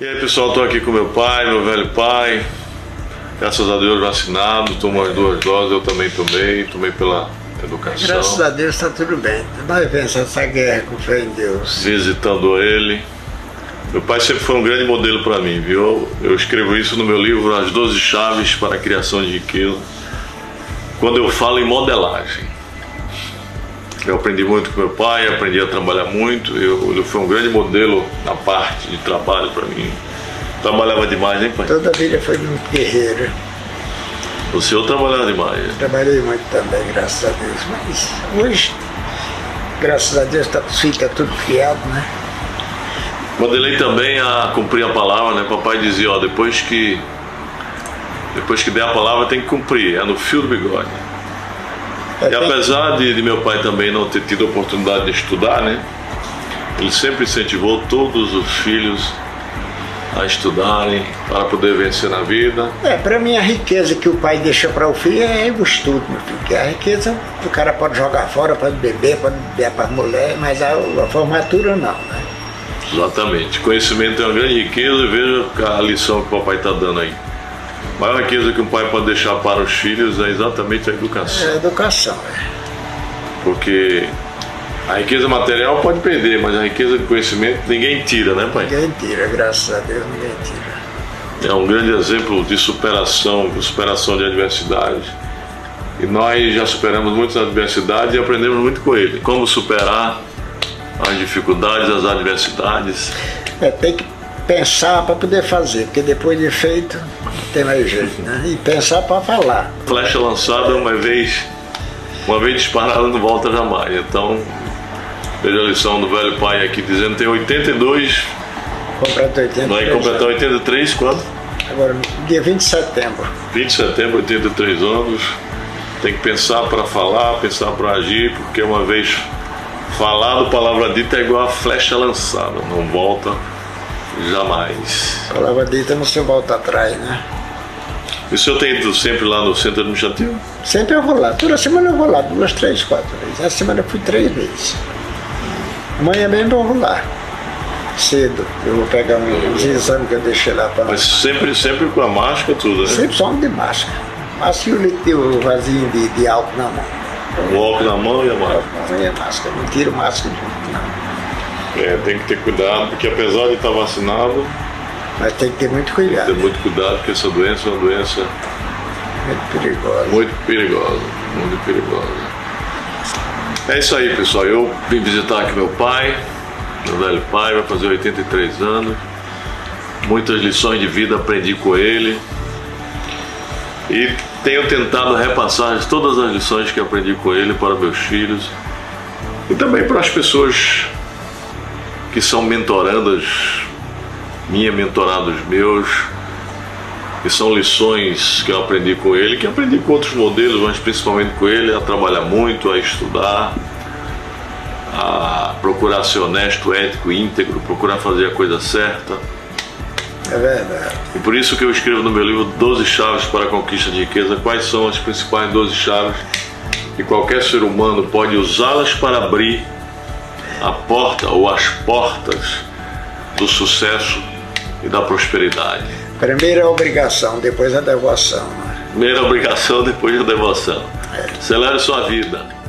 E aí pessoal, estou aqui com meu pai, meu velho pai. Graças a Deus vacinado, tomou as duas doses, eu também tomei, tomei pela educação. Graças a Deus está tudo bem. Nós vencemos essa guerra com fé em Deus. Visitando ele. Meu pai sempre foi um grande modelo para mim, viu? Eu escrevo isso no meu livro As 12 Chaves para a Criação de Riqueza. Quando eu falo em modelagem. Eu aprendi muito com meu pai, aprendi a trabalhar muito. Eu, ele foi um grande modelo na parte de trabalho para mim. Trabalhava demais, hein, pai? Toda a vida foi muito guerreiro. O senhor trabalhava demais. Trabalhei muito também, graças a Deus. Mas hoje, graças a Deus, tá, fica tudo criado, né? Modelei também a cumprir a palavra, né? Papai dizia, ó, depois que depois que der a palavra tem que cumprir, é no fio do bigode. É, E apesar de, de meu pai também não ter tido a oportunidade de estudar, né? Ele sempre incentivou todos os filhos a estudarem para poder vencer na vida. É, para mim a riqueza que o pai deixa para o filho é o estudo, meu filho. Que a riqueza o cara pode jogar fora, pode beber, pode beber para mulher, mas a, a formatura não, né? Exatamente. Conhecimento é uma grande riqueza e veja a lição que o papai está dando aí. A maior riqueza que um pai pode deixar para os filhos é exatamente a educação. É educação, é. Porque a riqueza material pode perder, mas a riqueza de conhecimento ninguém tira, né, pai? Ninguém tira, graças a Deus ninguém tira. É um grande exemplo de superação, de superação de adversidades. E nós já superamos muitas adversidades e aprendemos muito com ele. Como superar as dificuldades, as adversidades. É, tem que pensar para poder fazer, porque depois de feito não tem mais jeito, né? E pensar para falar. Flecha lançada uma vez, uma vez disparada não volta jamais. Então, veja a lição do velho pai aqui dizendo tem 82, Completo 80. vai completar 83 quando? Agora, dia 20 de setembro. 20 de setembro, 83 anos. Tem que pensar para falar, pensar para agir, porque uma vez falado, palavra dita é igual a flecha lançada, não volta jamais. Palavra dita não se volta atrás, né? E o senhor tem ido sempre lá no centro administrativo? Sempre eu vou lá. Toda semana eu vou lá, duas, três, quatro vezes. Essa semana eu fui três vezes. Amanhã mesmo eu vou lá. Cedo. Eu vou pegar uns exames que eu deixei lá para. Mas sempre, sempre com a máscara, tudo, né? Sempre só de máscara. Máscara e o vasinho de, de álcool na mão. O óculos na mão e a máscara. Não é máscara, não tiro máscara junto, não. É, tem que ter cuidado, porque apesar de estar vacinado, Mas tem que ter muito ter cuidado. muito cuidado, porque essa doença é uma doença Muito perigosa. muito perigosa, muito perigosa. É isso aí, pessoal. Eu vim visitar aqui meu pai, meu velho pai, vai fazer 83 anos. Muitas lições de vida aprendi com ele. E tenho tentado repassar todas as lições que aprendi com ele para meus filhos e também para as pessoas que são mentorandas, minha mentorados meus, que são lições que eu aprendi com ele, que aprendi com outros modelos, mas principalmente com ele, a trabalhar muito, a estudar, a procurar ser honesto, ético, íntegro, procurar fazer a coisa certa. É verdade. E por isso que eu escrevo no meu livro 12 chaves para a conquista de riqueza. Quais são as principais 12 chaves que qualquer ser humano pode usá-las para abrir a porta ou as portas do sucesso e da prosperidade. Primeiro a obrigação, depois a devoção. Né? Primeira obrigação, depois a devoção. Acelere sua vida.